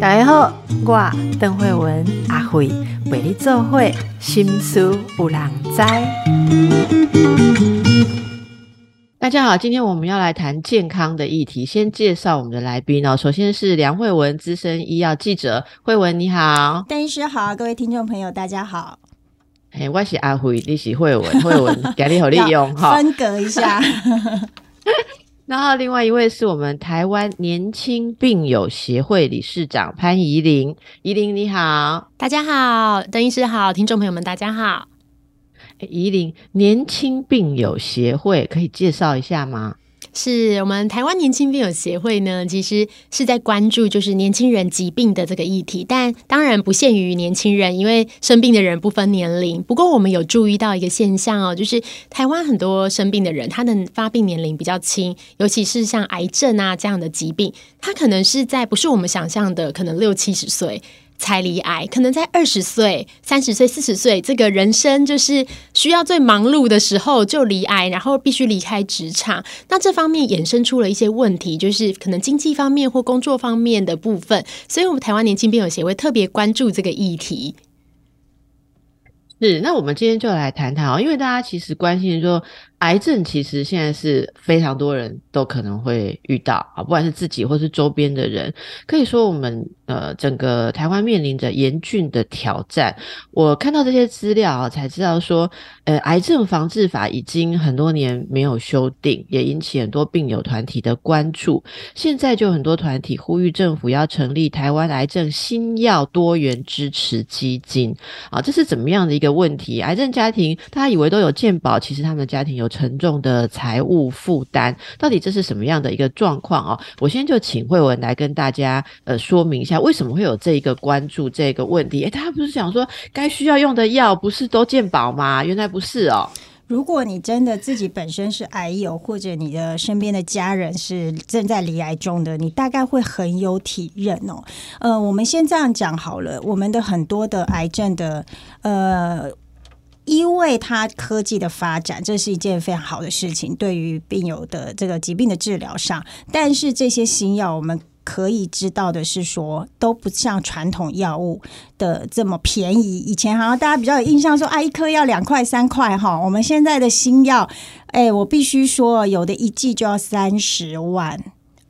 大家好，我邓慧文阿慧为你做会心思有人知。大家好，今天我们要来谈健康的议题。先介绍我们的来宾哦，首先是梁慧文，资深医药记者。慧文你好，邓医师好，各位听众朋友大家好。哎，我是阿慧，你是慧文，慧文 给你好利用 哈，分隔一下。然后另外一位是我们台湾年轻病友协会理事长潘怡玲，怡玲你好，大家好，邓医师好，听众朋友们大家好。怡玲年轻病友协会可以介绍一下吗？是我们台湾年轻病友协会呢，其实是在关注就是年轻人疾病的这个议题，但当然不限于年轻人，因为生病的人不分年龄。不过我们有注意到一个现象哦，就是台湾很多生病的人，他的发病年龄比较轻，尤其是像癌症啊这样的疾病，他可能是在不是我们想象的可能六七十岁。才离癌，可能在二十岁、三十岁、四十岁，这个人生就是需要最忙碌的时候就离癌，然后必须离开职场。那这方面衍生出了一些问题，就是可能经济方面或工作方面的部分。所以，我们台湾年轻病友协会特别关注这个议题。是，那我们今天就来谈谈哦，因为大家其实关心说。癌症其实现在是非常多人都可能会遇到啊，不管是自己或是周边的人，可以说我们呃整个台湾面临着严峻的挑战。我看到这些资料啊，才知道说，呃，癌症防治法已经很多年没有修订，也引起很多病友团体的关注。现在就很多团体呼吁政府要成立台湾癌症新药多元支持基金啊，这是怎么样的一个问题？癌症家庭大家以为都有健保，其实他们的家庭有。沉重的财务负担，到底这是什么样的一个状况哦？我先就请慧文来跟大家呃说明一下，为什么会有这一个关注这个问题？诶，大家不是想说该需要用的药不是都健保吗？原来不是哦。如果你真的自己本身是癌友，或者你的身边的家人是正在离癌中的，你大概会很有体认哦。呃，我们先这样讲好了，我们的很多的癌症的呃。因为它科技的发展，这是一件非常好的事情，对于病友的这个疾病的治疗上。但是这些新药，我们可以知道的是说，都不像传统药物的这么便宜。以前好像大家比较有印象说，啊，一颗要两块三块哈。我们现在的新药，哎，我必须说，有的一剂就要三十万。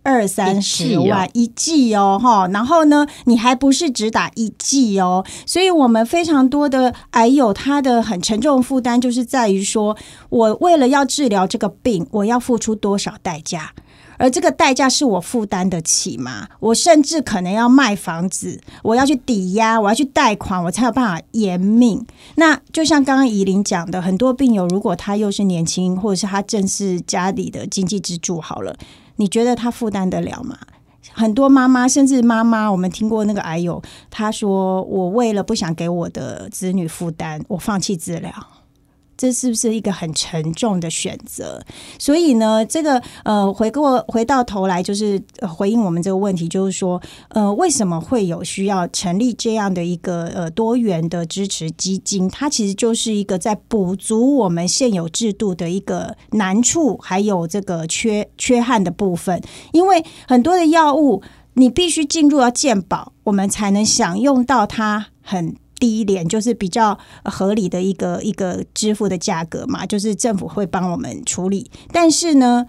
二三十万一剂哦，哈，然后呢，你还不是只打一剂哦，所以我们非常多的癌友，他的很沉重负担就是在于说，我为了要治疗这个病，我要付出多少代价，而这个代价是我负担得起吗？我甚至可能要卖房子，我要去抵押，我要去贷款，我才有办法延命。那就像刚刚怡琳讲的，很多病友如果他又是年轻，或者是他正是家里的经济支柱，好了。你觉得他负担得了吗？很多妈妈，甚至妈妈，我们听过那个癌友，他说：“我为了不想给我的子女负担，我放弃治疗。”这是不是一个很沉重的选择？所以呢，这个呃，回过回到头来，就是回应我们这个问题，就是说，呃，为什么会有需要成立这样的一个呃多元的支持基金？它其实就是一个在补足我们现有制度的一个难处，还有这个缺缺憾的部分。因为很多的药物，你必须进入到健保，我们才能享用到它很。第一点就是比较合理的一个一个支付的价格嘛，就是政府会帮我们处理。但是呢，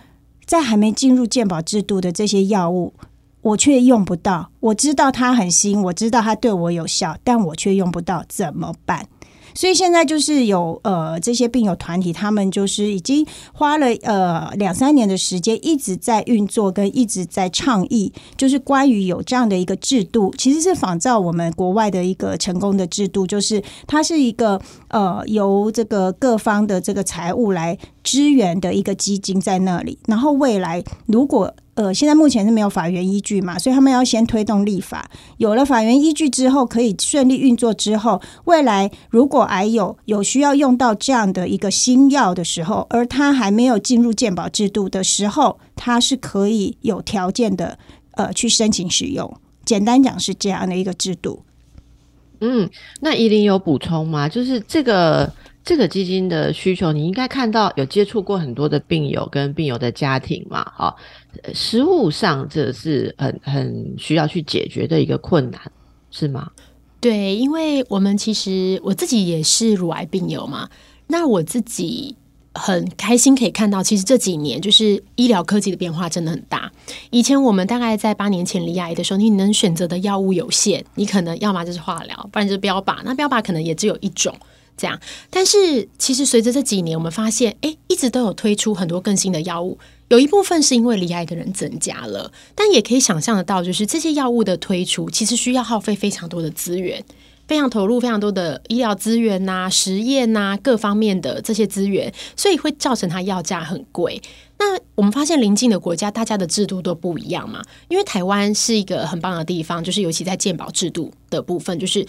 在还没进入健保制度的这些药物，我却用不到。我知道它很新，我知道它对我有效，但我却用不到，怎么办？所以现在就是有呃这些病友团体，他们就是已经花了呃两三年的时间，一直在运作跟一直在倡议，就是关于有这样的一个制度，其实是仿照我们国外的一个成功的制度，就是它是一个呃由这个各方的这个财务来支援的一个基金在那里，然后未来如果。呃，现在目前是没有法源依据嘛，所以他们要先推动立法。有了法源依据之后，可以顺利运作之后，未来如果癌友有需要用到这样的一个新药的时候，而他还没有进入健保制度的时候，他是可以有条件的呃去申请使用。简单讲是这样的一个制度。嗯，那依林有补充吗？就是这个。这个基金的需求，你应该看到有接触过很多的病友跟病友的家庭嘛？哈，实物上这是很很需要去解决的一个困难，是吗？对，因为我们其实我自己也是乳癌病友嘛，那我自己。很开心可以看到，其实这几年就是医疗科技的变化真的很大。以前我们大概在八年前离癌的时候，你能选择的药物有限，你可能要么就是化疗，不然就是标靶。那标靶可能也只有一种这样。但是其实随着这几年，我们发现，哎，一直都有推出很多更新的药物。有一部分是因为离癌的人增加了，但也可以想象得到，就是这些药物的推出，其实需要耗费非常多的资源。非常投入非常多的医疗资源呐、实验呐各方面的这些资源，所以会造成它药价很贵。那我们发现邻近的国家，大家的制度都不一样嘛。因为台湾是一个很棒的地方，就是尤其在健保制度的部分，就是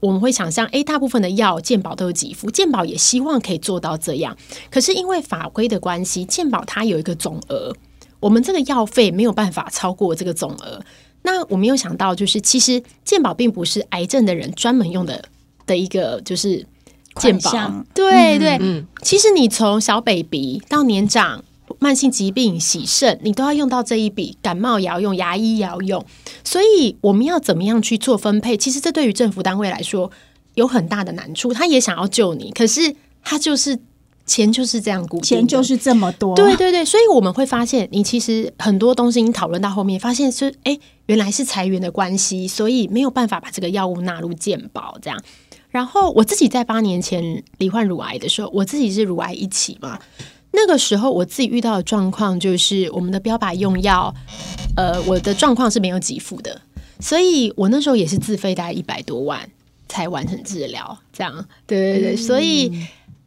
我们会想象，诶，大部分的药健保都有给付，健保也希望可以做到这样。可是因为法规的关系，健保它有一个总额，我们这个药费没有办法超过这个总额。那我没有想到，就是其实健保并不是癌症的人专门用的的一个就是健保，对对，嗯，其实你从小 baby 到年长、慢性疾病、洗肾，你都要用到这一笔，感冒也要用，牙医也要用，所以我们要怎么样去做分配？其实这对于政府单位来说有很大的难处，他也想要救你，可是他就是。钱就是这样，钱就是这么多。对对对，所以我们会发现，你其实很多东西你讨论到后面，发现是哎，原来是裁员的关系，所以没有办法把这个药物纳入健保这样。然后我自己在八年前罹患乳癌的时候，我自己是乳癌一起嘛，那个时候我自己遇到的状况就是，我们的标靶用药，呃，我的状况是没有给付的，所以我那时候也是自费大概一百多万才完成治疗，这样。对对对，所以。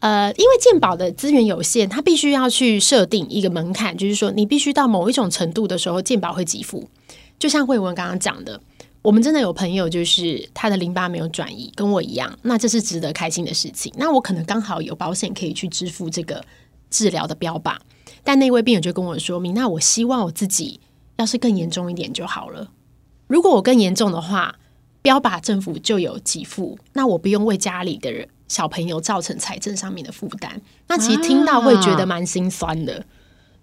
呃，因为健保的资源有限，它必须要去设定一个门槛，就是说你必须到某一种程度的时候，健保会给付。就像慧文刚刚讲的，我们真的有朋友就是他的淋巴没有转移，跟我一样，那这是值得开心的事情。那我可能刚好有保险可以去支付这个治疗的标靶，但那位病人就跟我说明，那我希望我自己要是更严重一点就好了。如果我更严重的话，标靶政府就有给付，那我不用为家里的人。小朋友造成财政上面的负担，那其实听到会觉得蛮心酸的。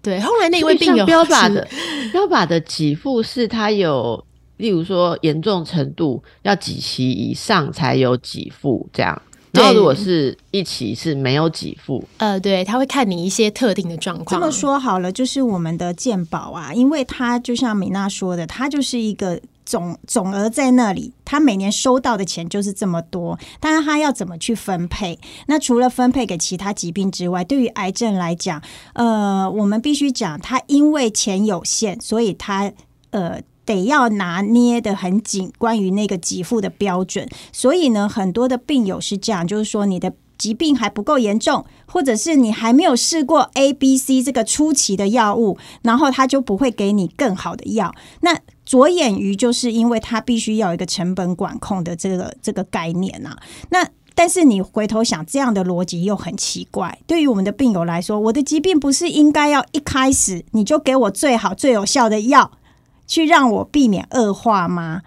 对，后来那位病友标靶的标靶的给付是他有，例如说严重程度要几期以上才有给付这样。然后如果是一起是没有给付，呃，对，他会看你一些特定的状况。这么说好了，就是我们的健保啊，因为它就像米娜说的，它就是一个。总总额在那里，他每年收到的钱就是这么多，但是他要怎么去分配？那除了分配给其他疾病之外，对于癌症来讲，呃，我们必须讲，他因为钱有限，所以他呃得要拿捏的很紧，关于那个给付的标准。所以呢，很多的病友是这样，就是说你的疾病还不够严重，或者是你还没有试过 A、B、C 这个初期的药物，然后他就不会给你更好的药。那着眼于就是因为他必须要有一个成本管控的这个这个概念啊，那但是你回头想，这样的逻辑又很奇怪。对于我们的病友来说，我的疾病不是应该要一开始你就给我最好最有效的药，去让我避免恶化吗？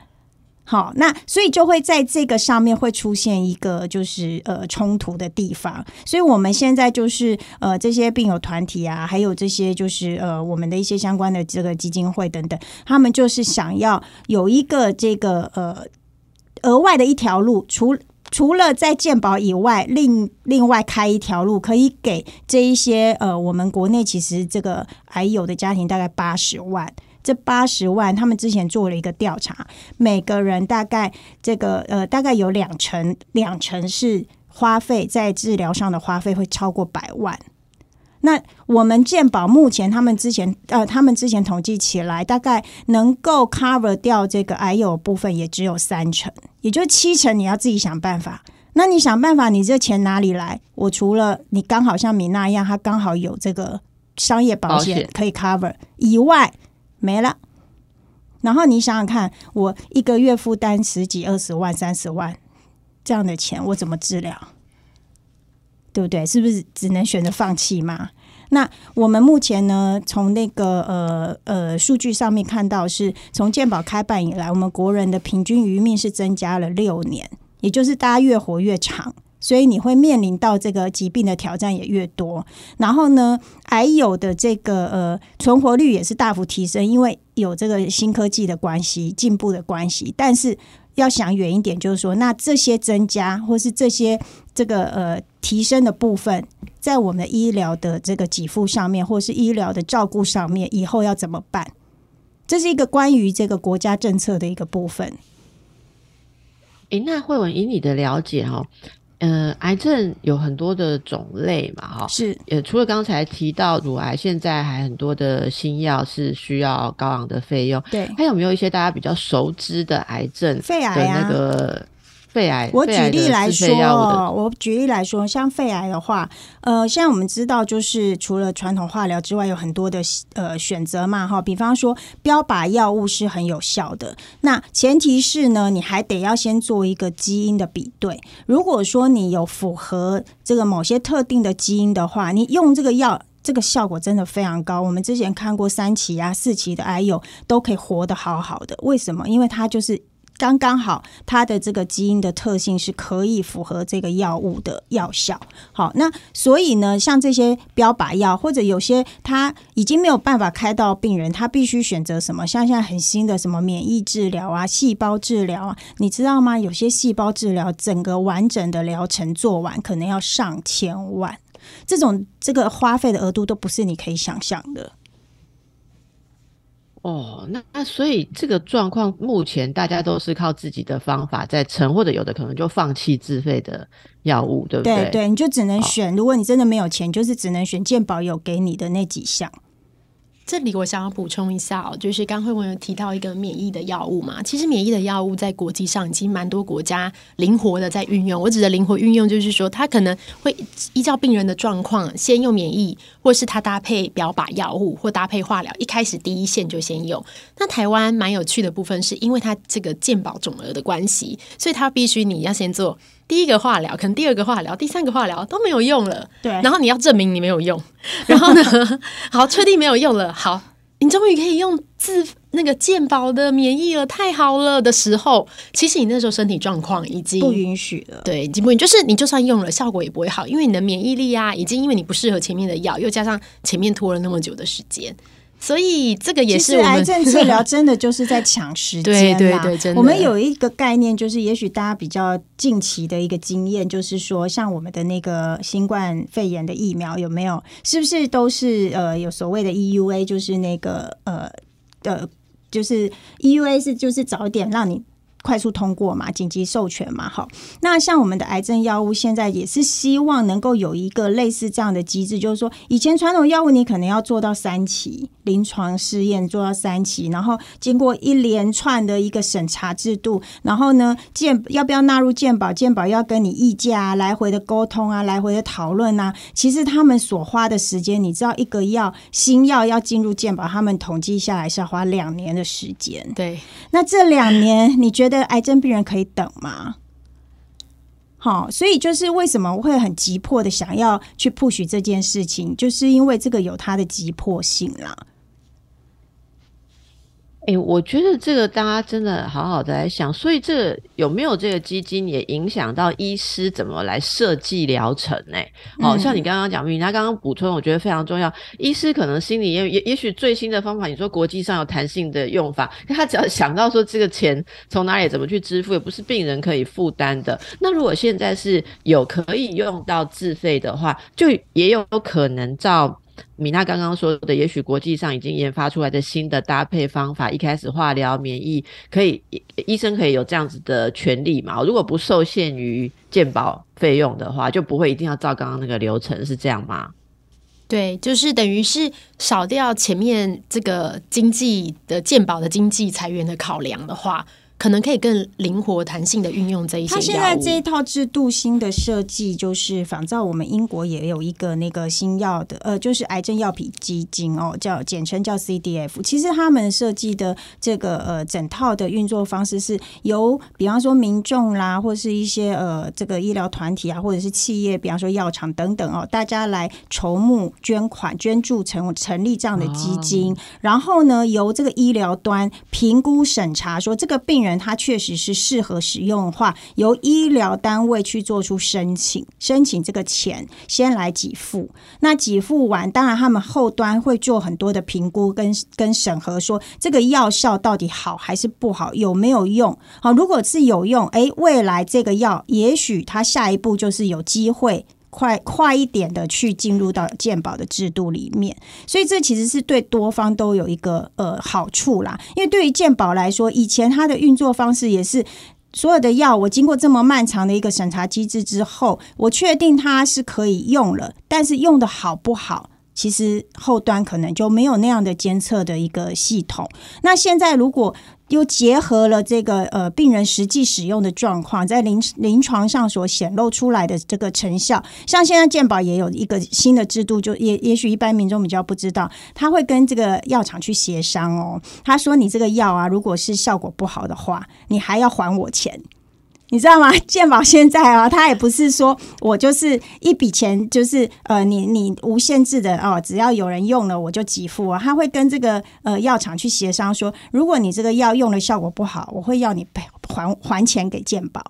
好，那所以就会在这个上面会出现一个就是呃冲突的地方，所以我们现在就是呃这些病友团体啊，还有这些就是呃我们的一些相关的这个基金会等等，他们就是想要有一个这个呃额外的一条路，除除了在健保以外，另另外开一条路，可以给这一些呃我们国内其实这个还有的家庭大概八十万。这八十万，他们之前做了一个调查，每个人大概这个呃，大概有两成，两成是花费在治疗上的花费会超过百万。那我们健保目前他们之前呃，他们之前统计起来，大概能够 cover 掉这个癌友部分也只有三成，也就七成你要自己想办法。那你想办法，你这钱哪里来？我除了你刚好像米娜一样，他刚好有这个商业保险可以 cover 以外。没了，然后你想想看，我一个月负担十几、二十万、三十万这样的钱，我怎么治疗？对不对？是不是只能选择放弃吗？那我们目前呢，从那个呃呃数据上面看到，是从健保开办以来，我们国人的平均余命是增加了六年，也就是大家越活越长。所以你会面临到这个疾病的挑战也越多。然后呢，癌友的这个呃存活率也是大幅提升，因为有这个新科技的关系、进步的关系。但是要想远一点，就是说，那这些增加或是这些这个呃提升的部分，在我们的医疗的这个给付上面，或是医疗的照顾上面，以后要怎么办？这是一个关于这个国家政策的一个部分。诶，那慧文以你的了解哈，呃，癌症有很多的种类嘛，哈，是，也，除了刚才提到乳癌，现在还很多的新药是需要高昂的费用，对，还有没有一些大家比较熟知的癌症肺癌的啊那个肺癌？我举例来说我举例来说，像肺癌的话，呃，现在我们知道，就是除了传统化疗之外，有很多的呃选择嘛，哈，比方说标靶药物是很有效的，那前提是呢，你还得要先做一个基因的比对。如果说你有符合这个某些特定的基因的话，你用这个药。这个效果真的非常高，我们之前看过三期啊、四期的癌友都可以活得好好的。为什么？因为它就是刚刚好，它的这个基因的特性是可以符合这个药物的药效。好，那所以呢，像这些标靶药，或者有些它已经没有办法开到病人，他必须选择什么？像现在很新的什么免疫治疗啊、细胞治疗啊，你知道吗？有些细胞治疗整个完整的疗程做完，可能要上千万。这种这个花费的额度都不是你可以想象的。哦，那那所以这个状况，目前大家都是靠自己的方法在撑，或者有的可能就放弃自费的药物，对不对对？你就只能选。如果你真的没有钱，就是只能选健保有给你的那几项。这里我想要补充一下哦，就是刚慧文有提到一个免疫的药物嘛，其实免疫的药物在国际上已经蛮多国家灵活的在运用。我指的灵活运用，就是说它可能会依照病人的状况，先用免疫，或是它搭配标靶药物或搭配化疗，一开始第一线就先用。那台湾蛮有趣的部分，是因为它这个健保总额的关系，所以它必须你要先做第一个化疗，可能第二个化疗、第三个化疗都没有用了，对。然后你要证明你没有用，然后呢，好，确定没有用了，好，你终于可以用自那个健保的免疫了，太好了的时候，其实你那时候身体状况已经不允许了。对，已经不允就是你就算用了，效果也不会好，因为你的免疫力啊，已经因为你不适合前面的药，又加上前面拖了那么久的时间，所以这个也是我们癌症治疗真的就是在抢时间 对对对真的我们有一个概念，就是也许大家比较近期的一个经验，就是说，像我们的那个新冠肺炎的疫苗有没有，是不是都是呃有所谓的 EUA，就是那个呃呃，就是 EUA 是就是早点让你。快速通过嘛，紧急授权嘛，好。那像我们的癌症药物，现在也是希望能够有一个类似这样的机制，就是说，以前传统药物你可能要做到三期临床试验，做到三期，然后经过一连串的一个审查制度，然后呢，健要不要纳入健保，健保要跟你议价啊，来回的沟通啊，来回的讨论啊。其实他们所花的时间，你知道，一个药新药要进入健保，他们统计下来是要花两年的时间。对那这两年，你觉得的癌症病人可以等吗？好，所以就是为什么我会很急迫的想要去 push 这件事情，就是因为这个有它的急迫性啦。哎、我觉得这个大家真的好好的来想，所以这个有没有这个基金也影响到医师怎么来设计疗程呢、哦，嗯像你刚刚讲，米娜刚刚补充，我觉得非常重要。医师可能心里也也也许最新的方法，你说国际上有弹性的用法，他只要想到说这个钱从哪里怎么去支付，也不是病人可以负担的。那如果现在是有可以用到自费的话，就也有可能照。米娜刚刚说的，也许国际上已经研发出来的新的搭配方法，一开始化疗、免疫可以，医生可以有这样子的权利嘛？如果不受限于健保费用的话，就不会一定要照刚刚那个流程，是这样吗？对，就是等于是少掉前面这个经济的健保的经济裁员的考量的话，可能可以更灵活弹性的运用这一些它现。在这一套制度新的设计，就是仿照我们英国也有一个那个新药的，呃，就是癌症药品基金哦，叫简称叫 CDF。其实他们设计的这个呃整套的运作方式是由，比方说民众啦，或是一些呃这个医疗团体啊，或者是企业，比方说药厂等等哦，大家来筹募捐款、捐助成成立这样的基金，然后呢，由这个医疗端评估审查，说这个病人。人他确实是适合使用的话，由医疗单位去做出申请，申请这个钱先来给付。那给付完，当然他们后端会做很多的评估跟跟审核，说这个药效到底好还是不好，有没有用？好，如果是有用，诶，未来这个药也许它下一步就是有机会。快快一点的去进入到健保的制度里面，所以这其实是对多方都有一个呃好处啦。因为对于健保来说，以前它的运作方式也是所有的药，我经过这么漫长的一个审查机制之后，我确定它是可以用了，但是用的好不好，其实后端可能就没有那样的监测的一个系统。那现在如果又结合了这个呃病人实际使用的状况，在临临床上所显露出来的这个成效，像现在健保也有一个新的制度，就也也许一般民众比较不知道，他会跟这个药厂去协商哦。他说你这个药啊，如果是效果不好的话，你还要还我钱。你知道吗？健保现在啊，他也不是说我就是一笔钱，就是呃，你你无限制的哦，只要有人用了我就给付啊。他会跟这个呃药厂去协商说，如果你这个药用的效果不好，我会要你赔还还钱给健保。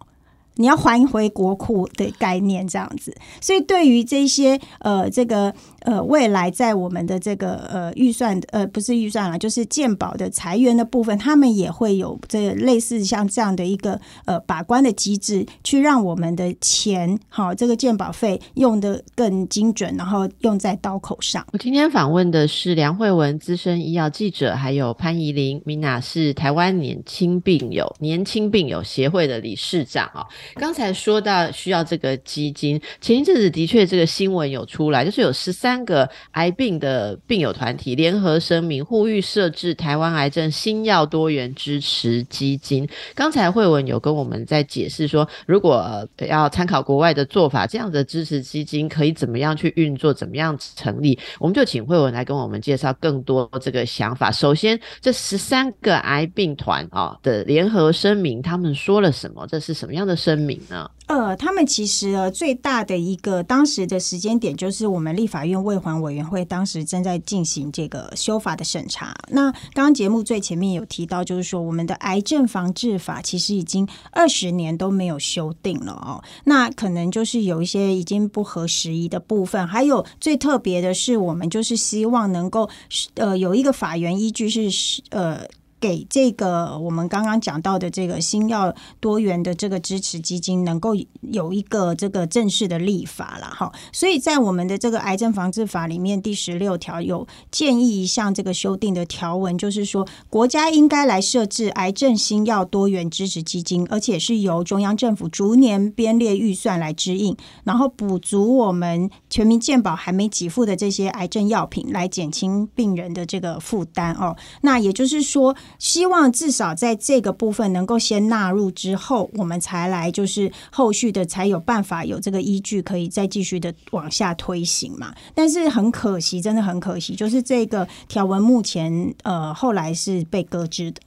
你要还回国库的概念这样子，所以对于这些呃这个呃未来在我们的这个呃预算呃不是预算了，就是健保的裁员的部分，他们也会有这类似像这样的一个呃把关的机制，去让我们的钱好这个健保费用的更精准，然后用在刀口上。我今天访问的是梁慧文资深医药记者，还有潘怡玲米娜是台湾年轻病友年轻病友协会的理事长啊。刚才说到需要这个基金，前一阵子的确这个新闻有出来，就是有十三个癌病的病友团体联合声明，呼吁设置台湾癌症新药多元支持基金。刚才慧文有跟我们在解释说，如果要参考国外的做法，这样的支持基金可以怎么样去运作，怎么样成立？我们就请慧文来跟我们介绍更多这个想法。首先，这十三个癌病团啊的联合声明，他们说了什么？这是什么样的声？声明呢？呃，他们其实呃最大的一个当时的时间点，就是我们立法院卫环委员会当时正在进行这个修法的审查。那刚刚节目最前面有提到，就是说我们的癌症防治法其实已经二十年都没有修订了哦。那可能就是有一些已经不合时宜的部分。还有最特别的是，我们就是希望能够呃有一个法源依据是呃。给这个我们刚刚讲到的这个新药多元的这个支持基金，能够有一个这个正式的立法了哈。所以在我们的这个癌症防治法里面第十六条有建议一项这个修订的条文，就是说国家应该来设置癌症新药多元支持基金，而且是由中央政府逐年编列预算来支应，然后补足我们全民健保还没给付的这些癌症药品，来减轻病人的这个负担哦。那也就是说。希望至少在这个部分能够先纳入之后，我们才来就是后续的才有办法有这个依据，可以再继续的往下推行嘛。但是很可惜，真的很可惜，就是这个条文目前呃后来是被搁置的。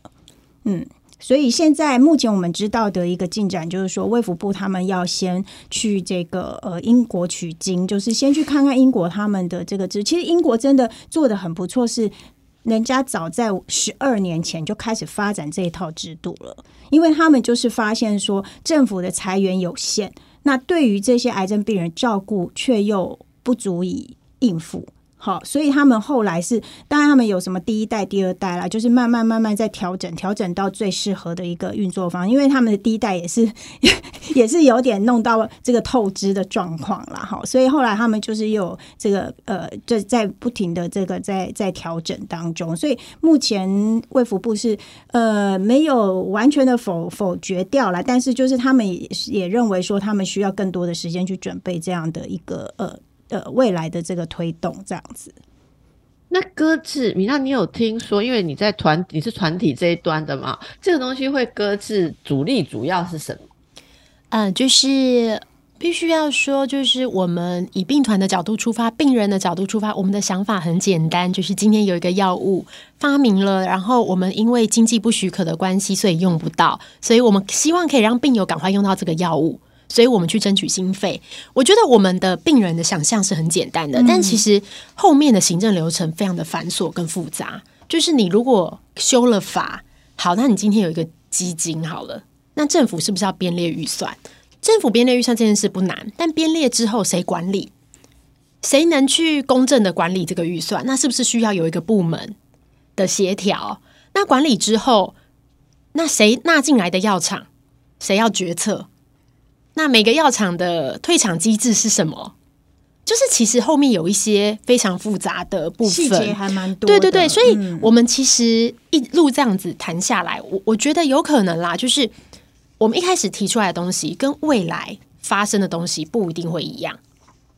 嗯，所以现在目前我们知道的一个进展就是说，卫福部他们要先去这个呃英国取经，就是先去看看英国他们的这个制。其实英国真的做的很不错，是。人家早在十二年前就开始发展这一套制度了，因为他们就是发现说政府的裁员有限，那对于这些癌症病人照顾却又不足以应付。好，所以他们后来是，当然他们有什么第一代、第二代啦，就是慢慢慢慢在调整，调整到最适合的一个运作方。因为他们的第一代也是 也是有点弄到这个透支的状况了，哈。所以后来他们就是有这个呃，就在不停的这个在在调整当中。所以目前卫福部是呃没有完全的否否决掉了，但是就是他们也也认为说他们需要更多的时间去准备这样的一个呃。呃，未来的这个推动这样子，那搁置米娜，你有听说？因为你在团，你是团体这一端的嘛，这个东西会搁置，主力主要是什么？嗯，就是必须要说，就是我们以病团的角度出发，病人的角度出发，我们的想法很简单，就是今天有一个药物发明了，然后我们因为经济不许可的关系，所以用不到，所以我们希望可以让病友赶快用到这个药物。所以我们去争取经费，我觉得我们的病人的想象是很简单的，但其实后面的行政流程非常的繁琐跟复杂。就是你如果修了法，好，那你今天有一个基金好了，那政府是不是要编列预算？政府编列预算这件事不难，但编列之后谁管理？谁能去公正的管理这个预算？那是不是需要有一个部门的协调？那管理之后，那谁纳进来的药厂，谁要决策？那每个药厂的退场机制是什么？就是其实后面有一些非常复杂的部分，细节还蛮多。对对对，所以我们其实一路这样子谈下来，我我觉得有可能啦，就是我们一开始提出来的东西，跟未来发生的东西不一定会一样。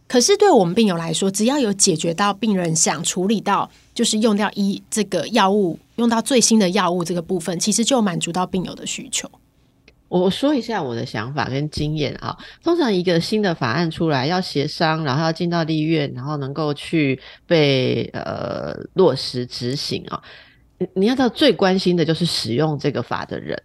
可是对我们病友来说，只要有解决到病人想处理到，就是用掉一这个药物，用到最新的药物这个部分，其实就满足到病友的需求。我说一下我的想法跟经验啊。通常一个新的法案出来，要协商，然后要进到立院，然后能够去被呃落实执行啊。你要知道，最关心的就是使用这个法的人。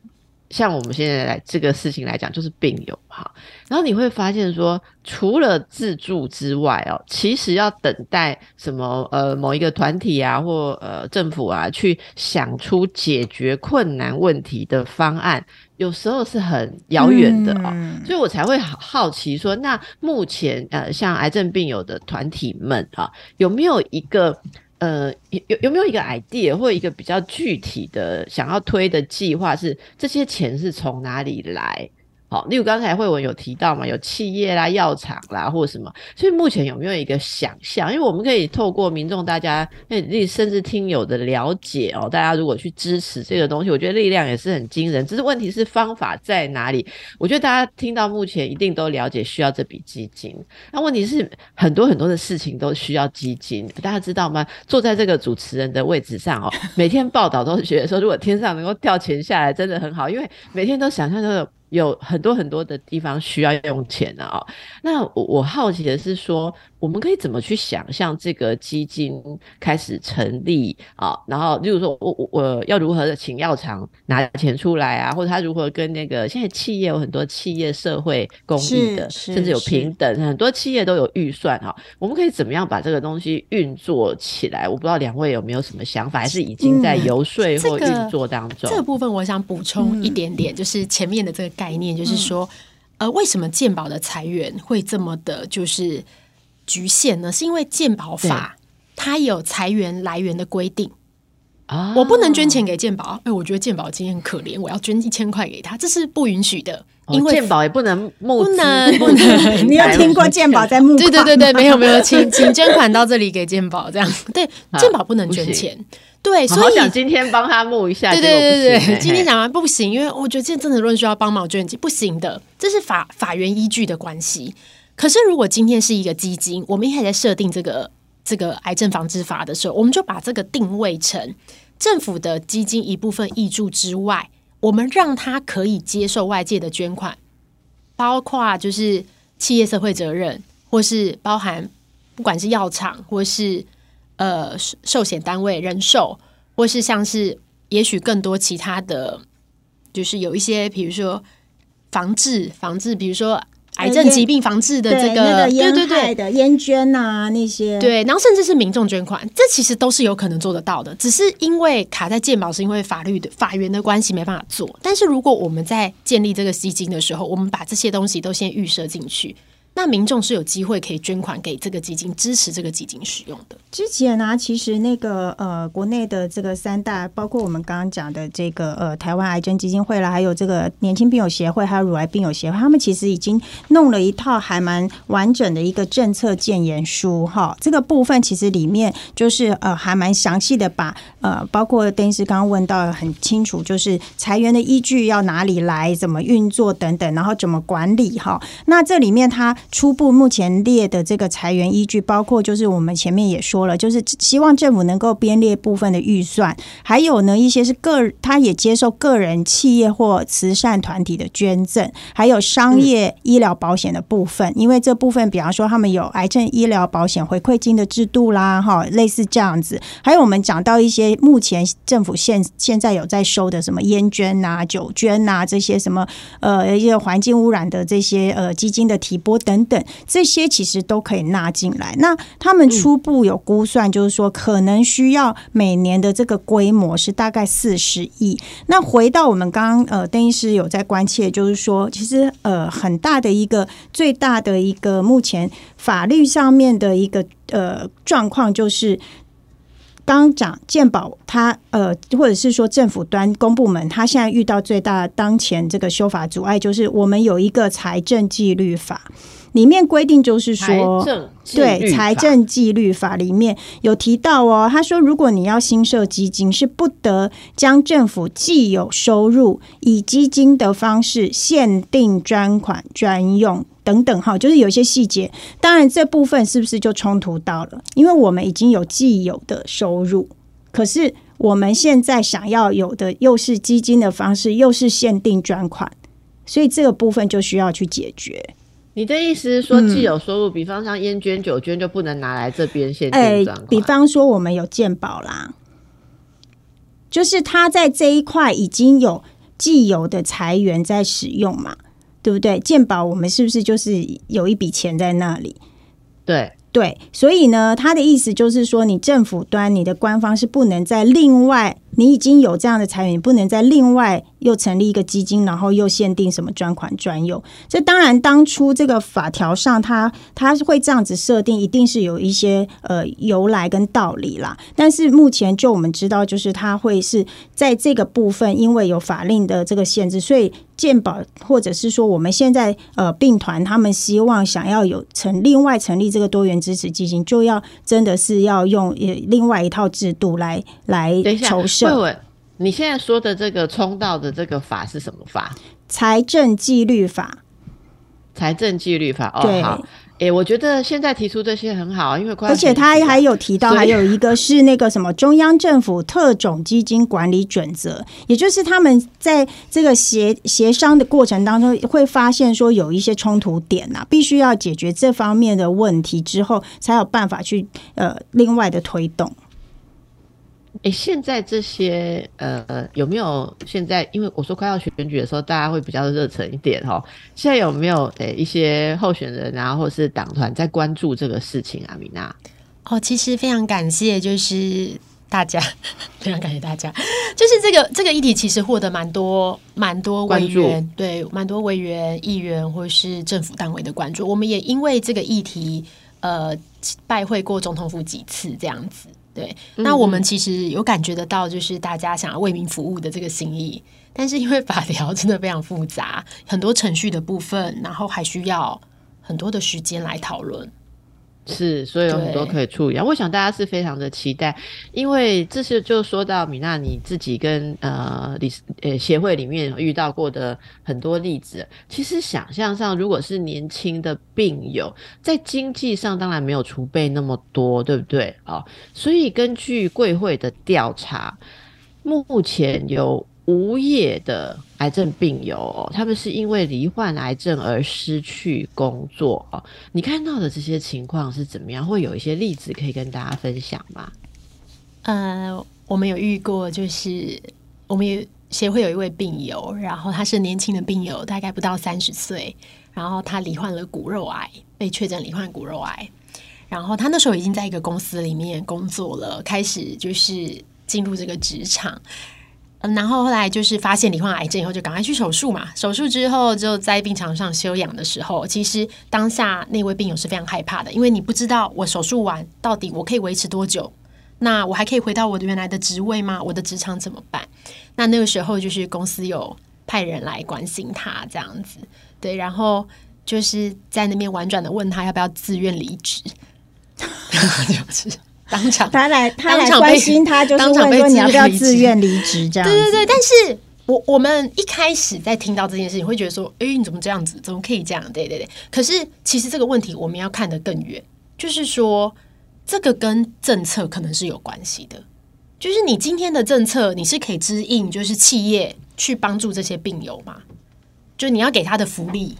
像我们现在来这个事情来讲，就是病友哈。然后你会发现说，除了自助之外哦，其实要等待什么呃某一个团体啊或呃政府啊去想出解决困难问题的方案。有时候是很遥远的啊，所以我才会好奇说，那目前呃，像癌症病友的团体们啊，有没有一个呃，有有没有一个 idea 或一个比较具体的想要推的计划？是这些钱是从哪里来？好，例如刚才慧文有提到嘛，有企业啦、药厂啦，或什么，所以目前有没有一个想象？因为我们可以透过民众大家，那甚至听友的了解哦，大家如果去支持这个东西，我觉得力量也是很惊人。只是问题是方法在哪里？我觉得大家听到目前一定都了解需要这笔基金。那问题是很多很多的事情都需要基金，大家知道吗？坐在这个主持人的位置上哦，每天报道都是觉得说，如果天上能够掉钱下来，真的很好，因为每天都想象着。有很多很多的地方需要用钱的啊，那我我好奇的是说。我们可以怎么去想象这个基金开始成立啊？然后，例如说，我我我要如何的请药厂拿钱出来啊？或者他如何跟那个现在企业有很多企业社会公益的，甚至有平等，很多企业都有预算哈。我们可以怎么样把这个东西运作起来？我不知道两位有没有什么想法，还是已经在游说或运作当中？这个部分我想补充一点点，就是前面的这个概念，就是说，呃，为什么鉴宝的裁员会这么的，就是。局限呢，是因为鉴宝法它有裁员来源的规定啊，我不能捐钱给健保。哎，我觉得健保今天很可怜，我要捐一千块给他，这是不允许的。因为健保也不能募，不能不能。你有 听过健保在募？对对对对，没有没有，请请捐款到这里给健保，这样对 健保不能捐钱。对，所以想今天帮他募一下。对对对对，今天讲完不行，因为我觉得这真的论需要帮忙捐，不行的，这是法法源依据的关系。可是，如果今天是一个基金，我们一开始在设定这个这个癌症防治法的时候，我们就把这个定位成政府的基金一部分益助之外，我们让他可以接受外界的捐款，包括就是企业社会责任，或是包含不管是药厂，或是呃寿险单位人寿，或是像是也许更多其他的，就是有一些比如说防治防治，比如说。癌症疾病防治的这个，对对对的烟捐啊那些，对，然后甚至是民众捐款，这其实都是有可能做得到的，只是因为卡在健保，是因为法律的法源的关系没办法做。但是如果我们在建立这个基金的时候，我们把这些东西都先预设进去。那民众是有机会可以捐款给这个基金，支持这个基金使用的。之前呢，其实那个呃，国内的这个三大，包括我们刚刚讲的这个呃，台湾癌症基金会啦，还有这个年轻病友协会，还有乳癌病友协会，他们其实已经弄了一套还蛮完整的一个政策建言书哈。这个部分其实里面就是呃，还蛮详细的，把呃，包括邓医师刚刚问到很清楚，就是裁员的依据要哪里来，怎么运作等等，然后怎么管理哈。那这里面它。初步目前列的这个裁员依据，包括就是我们前面也说了，就是希望政府能够编列部分的预算，还有呢一些是个，他也接受个人、企业或慈善团体的捐赠，还有商业医疗保险的部分，因为这部分，比方说他们有癌症医疗保险回馈金的制度啦，哈，类似这样子。还有我们讲到一些目前政府现现在有在收的什么烟捐呐、酒捐呐这些什么呃一些环境污染的这些呃基金的提拨等。等等，这些其实都可以纳进来。那他们初步有估算，就是说可能需要每年的这个规模是大概四十亿。那回到我们刚刚呃，邓医师有在关切，就是说其实呃很大的一个最大的一个目前法律上面的一个呃状况就是。刚讲健保，它呃，或者是说政府端公部门，它现在遇到最大当前这个修法阻碍，就是我们有一个财政纪律法，里面规定就是说，对财政纪律法里面有提到哦，他说如果你要新设基金，是不得将政府既有收入以基金的方式限定专款专用。等等哈，就是有一些细节，当然这部分是不是就冲突到了？因为我们已经有既有的收入，可是我们现在想要有的又是基金的方式，又是限定专款，所以这个部分就需要去解决。你的意思是说，既有收入，比方像烟捐、酒捐就不能拿来这边限定专款？比方说，我们有健保啦，就是他在这一块已经有既有的财源在使用嘛。对不对？健保我们是不是就是有一笔钱在那里？对对，所以呢，他的意思就是说，你政府端你的官方是不能在另外。你已经有这样的财源，不能在另外又成立一个基金，然后又限定什么专款专用。这当然，当初这个法条上，它它会这样子设定，一定是有一些呃由来跟道理啦。但是目前就我们知道，就是它会是在这个部分，因为有法令的这个限制，所以健保或者是说我们现在呃病团，他们希望想要有成另外成立这个多元支持基金，就要真的是要用呃另外一套制度来来筹。问问，你现在说的这个冲到的这个法是什么法？财政纪律法。财政纪律法哦，好。哎，我觉得现在提出这些很好，因为而且他还有提到，还有一个 是那个什么中央政府特种基金管理准则，也就是他们在这个协协商的过程当中，会发现说有一些冲突点呐，必须要解决这方面的问题之后，才有办法去呃另外的推动。哎，现在这些呃，有没有现在？因为我说快要选举的时候，大家会比较热忱一点哈。现在有没有诶一些候选人啊，或者是党团在关注这个事情啊？米娜，哦，其实非常感谢，就是大家 非常感谢大家，就是这个这个议题其实获得蛮多蛮多委员对蛮多委员、议员或是政府单位的关注。我们也因为这个议题呃拜会过总统府几次，这样子。对，那我们其实有感觉得到，就是大家想要为民服务的这个心意，但是因为法条真的非常复杂，很多程序的部分，然后还需要很多的时间来讨论。是，所以有很多可以处理啊。我想大家是非常的期待，因为这是就说到米娜你自己跟呃理呃协会里面遇到过的很多例子。其实想象上，如果是年轻的病友，在经济上当然没有储备那么多，对不对啊？所以根据贵会的调查，目前有。无业的癌症病友，他们是因为罹患癌症而失去工作哦。你看到的这些情况是怎么样？会有一些例子可以跟大家分享吗？呃，我们有遇过，就是我们有协会有一位病友，然后他是年轻的病友，大概不到三十岁，然后他罹患了骨肉癌，被确诊罹患骨肉癌，然后他那时候已经在一个公司里面工作了，开始就是进入这个职场。嗯，然后后来就是发现罹患癌症以后，就赶快去手术嘛。手术之后就在病床上休养的时候，其实当下那位病友是非常害怕的，因为你不知道我手术完到底我可以维持多久，那我还可以回到我的原来的职位吗？我的职场怎么办？那那个时候就是公司有派人来关心他这样子，对，然后就是在那边婉转的问他要不要自愿离职，就是。当场 他来，他来关心他，就是问说你要不要自愿离职？这样对对对。但是我我们一开始在听到这件事情，会觉得说，哎，你怎么这样子？怎么可以这样？对对对。可是其实这个问题我们要看得更远，就是说这个跟政策可能是有关系的。就是你今天的政策，你是可以支应，就是企业去帮助这些病友嘛？就你要给他的福利，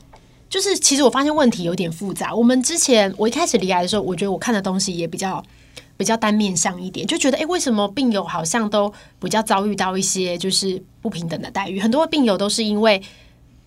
就是其实我发现问题有点复杂。我们之前我一开始离开的时候，我觉得我看的东西也比较。比较单面上一点，就觉得哎，为什么病友好像都比较遭遇到一些就是不平等的待遇？很多病友都是因为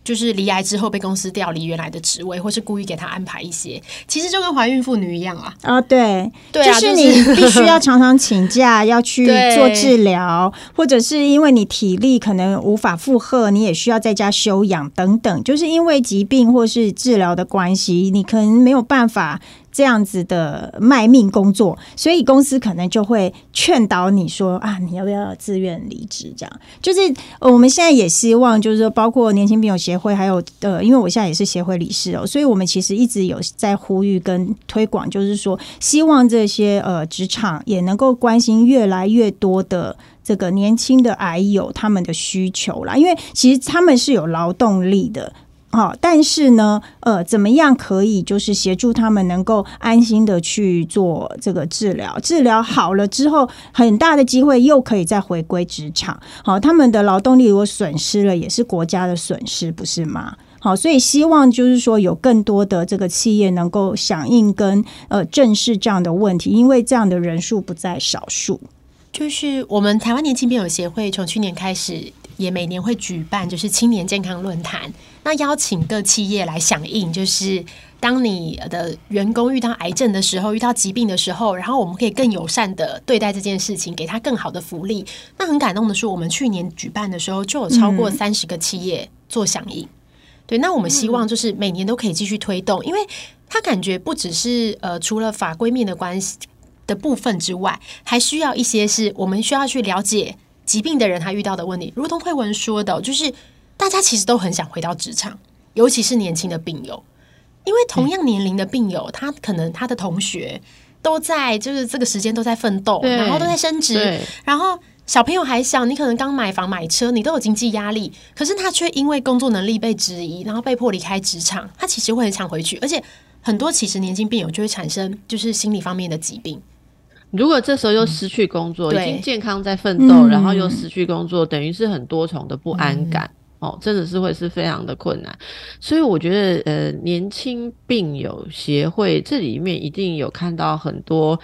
就是离癌之后被公司调离原来的职位，或是故意给他安排一些，其实就跟怀孕妇女一样啊。啊，对，对啊，就是你必须要常常请假，要去做治疗，或者是因为你体力可能无法负荷，你也需要在家休养等等。就是因为疾病或是治疗的关系，你可能没有办法。这样子的卖命工作，所以公司可能就会劝导你说啊，你要不要自愿离职？这样就是我们现在也希望，就是说，包括年轻病友协会，还有呃，因为我现在也是协会理事哦，所以我们其实一直有在呼吁跟推广，就是说，希望这些呃职场也能够关心越来越多的。这个年轻的癌友他们的需求啦，因为其实他们是有劳动力的，好，但是呢，呃，怎么样可以就是协助他们能够安心的去做这个治疗？治疗好了之后，很大的机会又可以再回归职场。好，他们的劳动力如果损失了，也是国家的损失，不是吗？好，所以希望就是说有更多的这个企业能够响应跟呃正视这样的问题，因为这样的人数不在少数。就是我们台湾年轻病友协会从去年开始，也每年会举办就是青年健康论坛，那邀请各企业来响应，就是当你的员工遇到癌症的时候，遇到疾病的时候，然后我们可以更友善的对待这件事情，给他更好的福利。那很感动的是，我们去年举办的时候，就有超过三十个企业做响应。对，那我们希望就是每年都可以继续推动，因为他感觉不只是呃，除了法规面的关系。的部分之外，还需要一些是我们需要去了解疾病的人他遇到的问题。如同慧文说的，就是大家其实都很想回到职场，尤其是年轻的病友，因为同样年龄的病友，他可能他的同学都在就是这个时间都在奋斗，然后都在升职，然后小朋友还小，你可能刚买房买车，你都有经济压力，可是他却因为工作能力被质疑，然后被迫离开职场，他其实会很想回去，而且很多其实年轻病友就会产生就是心理方面的疾病。如果这时候又失去工作，嗯已经健康在奋斗，然后又失去工作，等于是很多重的不安感。哦，真的是会是非常的困难，所以我觉得，呃，年轻病友协会这里面一定有看到很多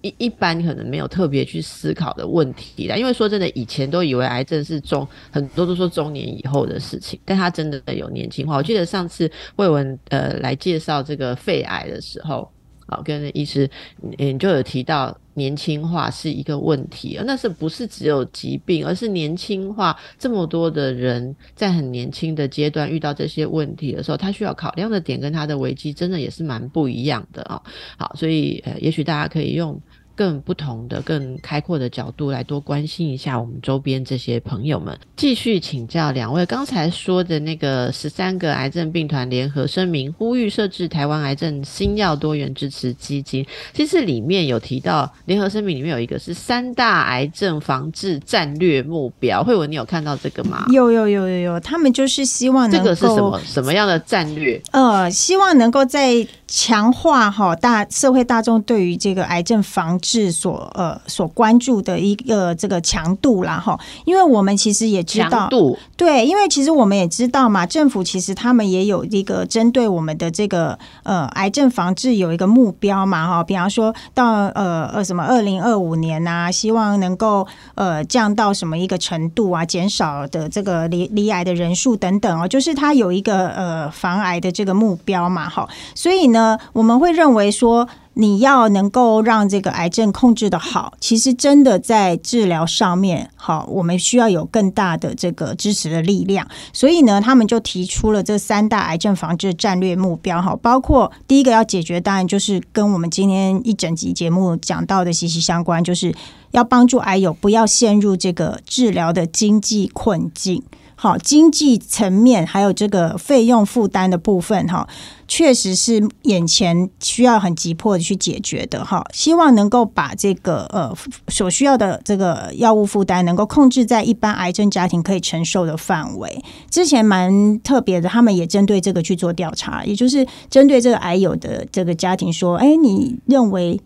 一一般可能没有特别去思考的问题啦。因为说真的，以前都以为癌症是中很多都说中年以后的事情，但它真的有年轻化。我记得上次慧文呃来介绍这个肺癌的时候。好，跟医师，你，就有提到年轻化是一个问题，那是不是只有疾病，而是年轻化这么多的人在很年轻的阶段遇到这些问题的时候，他需要考量的点跟他的危机真的也是蛮不一样的啊、好，所以呃，也许大家可以用。更不同的、更开阔的角度来多关心一下我们周边这些朋友们。继续请教两位，刚才说的那个十三个癌症病团联合声明，呼吁设置台湾癌症新药多元支持基金。其实里面有提到，联合声明里面有一个是三大癌症防治战略目标。慧文，你有看到这个吗？有有有有有，他们就是希望这个是什么什么样的战略？呃，希望能够在强化哈大社会大众对于这个癌症防治所呃所关注的一个这个强度啦哈，因为我们其实也知道对，因为其实我们也知道嘛，政府其实他们也有一个针对我们的这个呃癌症防治有一个目标嘛哈，比方说到呃呃什么二零二五年呐、希望能够呃降到什么一个程度啊，减少的这个离离癌的人数等等哦，就是它有一个呃防癌的这个目标嘛哈，所以呢，我们会认为说。你要能够让这个癌症控制的好，其实真的在治疗上面，好，我们需要有更大的这个支持的力量。所以呢，他们就提出了这三大癌症防治战略目标，哈，包括第一个要解决，当然就是跟我们今天一整集节目讲到的息息相关，就是要帮助癌友不要陷入这个治疗的经济困境。好，经济层面还有这个费用负担的部分，哈，确实是眼前需要很急迫的去解决的，哈。希望能够把这个呃所需要的这个药物负担能够控制在一般癌症家庭可以承受的范围。之前蛮特别的，他们也针对这个去做调查，也就是针对这个癌友的这个家庭说，哎，你认为？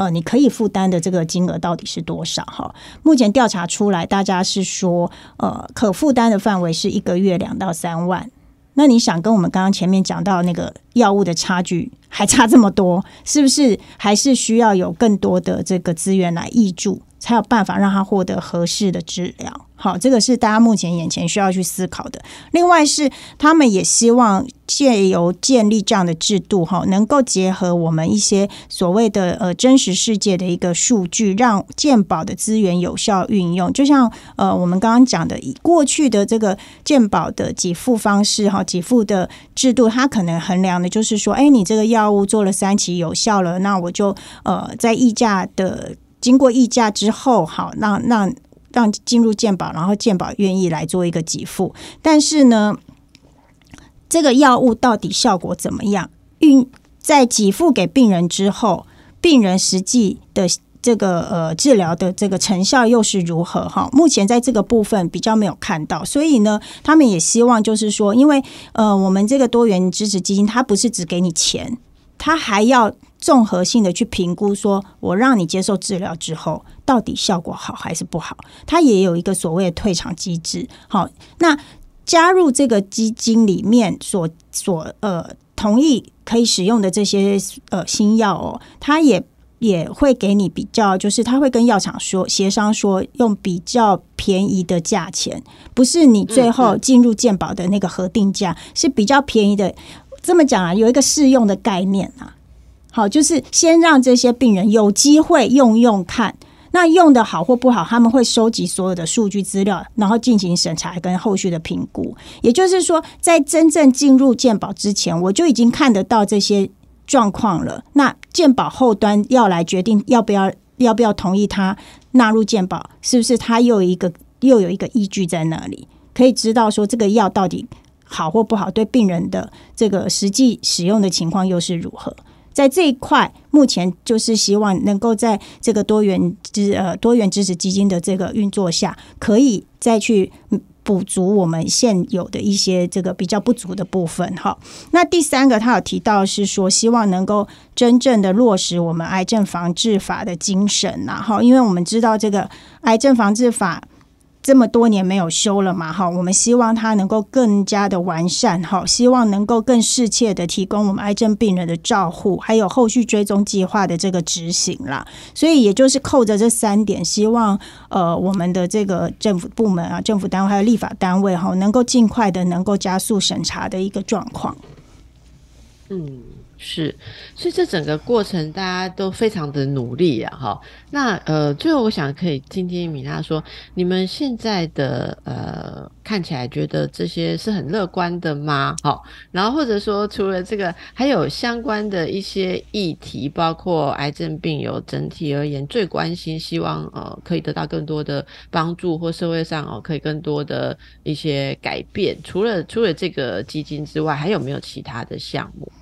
呃，你可以负担的这个金额到底是多少？哈，目前调查出来，大家是说，呃，可负担的范围是一个月两到三万。那你想跟我们刚刚前面讲到那个药物的差距还差这么多，是不是还是需要有更多的这个资源来挹注，才有办法让他获得合适的治疗？好，这个是大家目前眼前需要去思考的。另外是他们也希望借由建立这样的制度，哈，能够结合我们一些所谓的呃真实世界的一个数据，让健保的资源有效运用。就像呃我们刚刚讲的，以过去的这个健保的给付方式，哈，给付的制度，它可能衡量的就是说，哎，你这个药药物做了三期有效了，那我就呃在议价的经过议价之后，好，那那。让进入健保，然后健保愿意来做一个给付，但是呢，这个药物到底效果怎么样？运在给付给病人之后，病人实际的这个呃治疗的这个成效又是如何？哈，目前在这个部分比较没有看到，所以呢，他们也希望就是说，因为呃，我们这个多元支持基金，它不是只给你钱，它还要。综合性的去评估，说我让你接受治疗之后，到底效果好还是不好？他也有一个所谓的退场机制。好，那加入这个基金里面所所呃同意可以使用的这些呃新药哦，他也也会给你比较，就是他会跟药厂说协商说用比较便宜的价钱，不是你最后进入健保的那个核定价，是比较便宜的。这么讲啊，有一个适用的概念啊。好，就是先让这些病人有机会用用看，那用的好或不好，他们会收集所有的数据资料，然后进行审查跟后续的评估。也就是说，在真正进入健保之前，我就已经看得到这些状况了。那健保后端要来决定要不要要不要同意他纳入健保，是不是他又一个又有一个依据在那里，可以知道说这个药到底好或不好，对病人的这个实际使用的情况又是如何。在这一块，目前就是希望能够在这个多元支呃多元支持基金的这个运作下，可以再去补足我们现有的一些这个比较不足的部分。哈，那第三个他有提到是说，希望能够真正的落实我们癌症防治法的精神，然后，因为我们知道这个癌症防治法。这么多年没有修了嘛？哈，我们希望它能够更加的完善，哈，希望能够更适切的提供我们癌症病人的照护，还有后续追踪计划的这个执行啦。所以也就是扣着这三点，希望呃我们的这个政府部门啊、政府单位还有立法单位哈，能够尽快的能够加速审查的一个状况。嗯。是，所以这整个过程大家都非常的努力啊，哈。那呃，最后我想可以听听米娜说，你们现在的呃看起来觉得这些是很乐观的吗？好，然后或者说除了这个，还有相关的一些议题，包括癌症病友整体而言最关心，希望呃可以得到更多的帮助，或社会上哦可以更多的一些改变。除了除了这个基金之外，还有没有其他的项目？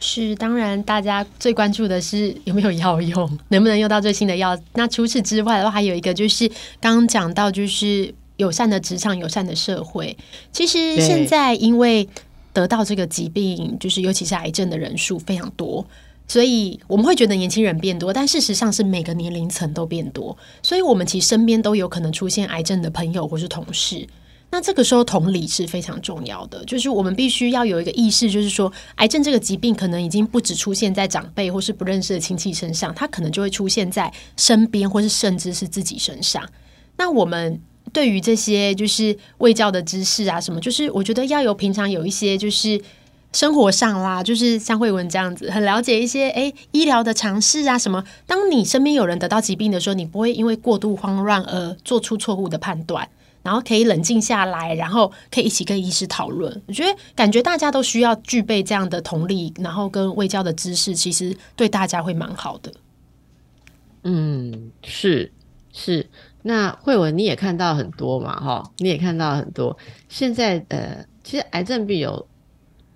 是，当然，大家最关注的是有没有药用，能不能用到最新的药。那除此之外的话，还有一个就是刚刚讲到，就是友善的职场、友善的社会。其实现在因为得到这个疾病，就是尤其是癌症的人数非常多，所以我们会觉得年轻人变多，但事实上是每个年龄层都变多。所以我们其实身边都有可能出现癌症的朋友或是同事。那这个时候同理是非常重要的，就是我们必须要有一个意识，就是说，癌症这个疾病可能已经不只出现在长辈或是不认识的亲戚身上，它可能就会出现在身边，或是甚至是自己身上。那我们对于这些就是卫教的知识啊，什么，就是我觉得要有平常有一些就是生活上啦，就是像慧文这样子，很了解一些诶医疗的常识啊，什么。当你身边有人得到疾病的时候，你不会因为过度慌乱而做出错误的判断。然后可以冷静下来，然后可以一起跟医师讨论。我觉得感觉大家都需要具备这样的同理，然后跟未教的知识，其实对大家会蛮好的。嗯，是是。那慧文你也看到很多嘛？哈，你也看到很多。现在呃，其实癌症病有。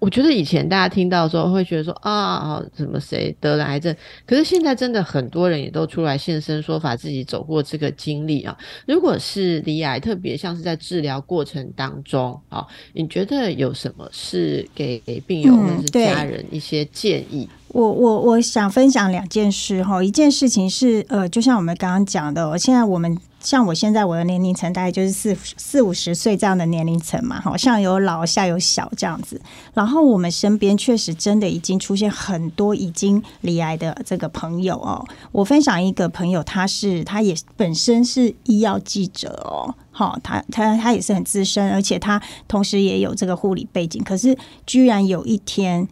我觉得以前大家听到时候会觉得说啊，什么谁得了癌症？可是现在真的很多人也都出来现身说法，自己走过这个经历啊。如果是离癌，特别像是在治疗过程当中啊，你觉得有什么是给给病友或者是家人一些建议？我我我想分享两件事哈，一件事情是呃，就像我们刚刚讲的，现在我们。像我现在我的年龄层大概就是四四五十岁这样的年龄层嘛，好上有老下有小这样子。然后我们身边确实真的已经出现很多已经离癌的这个朋友哦。我分享一个朋友，他是他也本身是医药记者哦，好，他他他也是很资深，而且他同时也有这个护理背景。可是居然有一天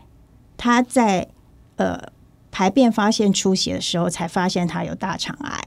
他在呃排便发现出血的时候，才发现他有大肠癌。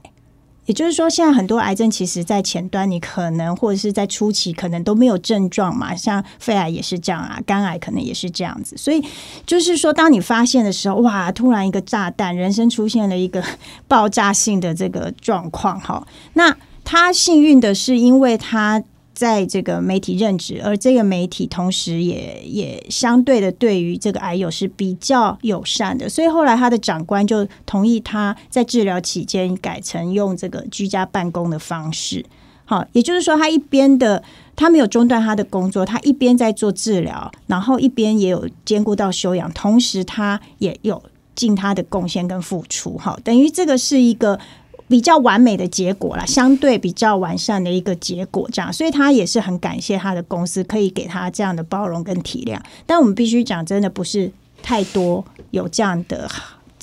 也就是说，现在很多癌症其实，在前端你可能或者是在初期可能都没有症状嘛，像肺癌也是这样啊，肝癌可能也是这样子。所以就是说，当你发现的时候，哇，突然一个炸弹，人生出现了一个 爆炸性的这个状况哈。那他幸运的是，因为他。在这个媒体任职，而这个媒体同时也也相对的对于这个癌友是比较友善的，所以后来他的长官就同意他在治疗期间改成用这个居家办公的方式。好，也就是说他一边的他没有中断他的工作，他一边在做治疗，然后一边也有兼顾到修养，同时他也有尽他的贡献跟付出。好，等于这个是一个。比较完美的结果啦，相对比较完善的一个结果，这样，所以他也是很感谢他的公司可以给他这样的包容跟体谅。但我们必须讲，真的不是太多有这样的。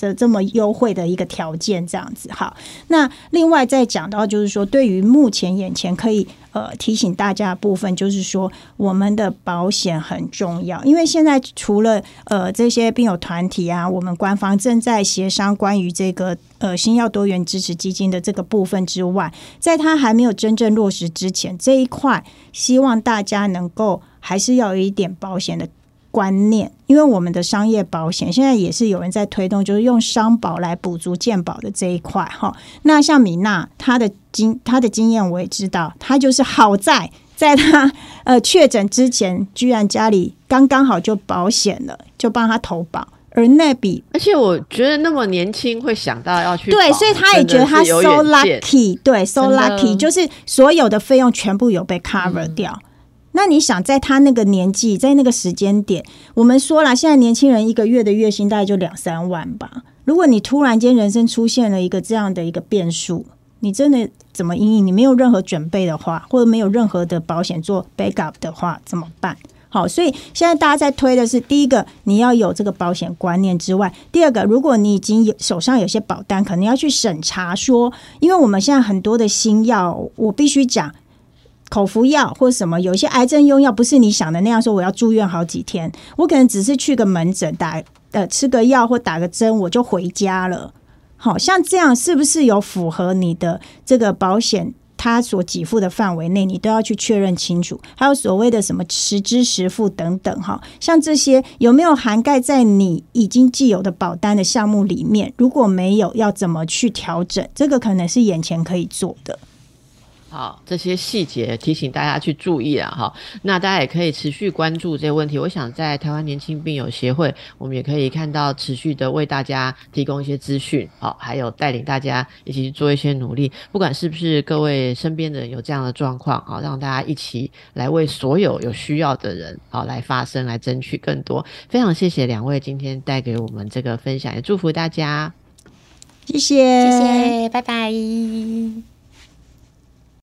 的这么优惠的一个条件，这样子好。那另外再讲到，就是说，对于目前眼前可以呃提醒大家的部分，就是说，我们的保险很重要，因为现在除了呃这些病友团体啊，我们官方正在协商关于这个呃新药多元支持基金的这个部分之外，在它还没有真正落实之前，这一块希望大家能够还是要有一点保险的。观念，因为我们的商业保险现在也是有人在推动，就是用商保来补足健保的这一块哈。那像米娜，她的经她的经验我也知道，她就是好在在她 呃确诊之前，居然家里刚刚好就保险了，就帮她投保。而那笔，而且我觉得那么年轻会想到要去对，所以他也觉得他 so lucky，对，so lucky，就是所有的费用全部有被 cover 掉。那你想，在他那个年纪，在那个时间点，我们说了，现在年轻人一个月的月薪大概就两三万吧。如果你突然间人生出现了一个这样的一个变数，你真的怎么应应？你没有任何准备的话，或者没有任何的保险做 backup 的话，怎么办？好，所以现在大家在推的是，第一个你要有这个保险观念之外，第二个，如果你已经有手上有些保单，可能要去审查说，因为我们现在很多的新药，我必须讲。口服药或什么，有些癌症用药不是你想的那样，说我要住院好几天，我可能只是去个门诊打呃吃个药或打个针，我就回家了。好像这样是不是有符合你的这个保险它所给付的范围内？你都要去确认清楚。还有所谓的什么实支实付等等，哈，像这些有没有涵盖在你已经既有的保单的项目里面？如果没有，要怎么去调整？这个可能是眼前可以做的。好，这些细节提醒大家去注意啊！哈，那大家也可以持续关注这些问题。我想在台湾年轻病友协会，我们也可以看到持续的为大家提供一些资讯，好，还有带领大家一起去做一些努力。不管是不是各位身边的人有这样的状况，好，让大家一起来为所有有需要的人，好，来发声，来争取更多。非常谢谢两位今天带给我们这个分享，也祝福大家。谢谢，谢谢，拜拜。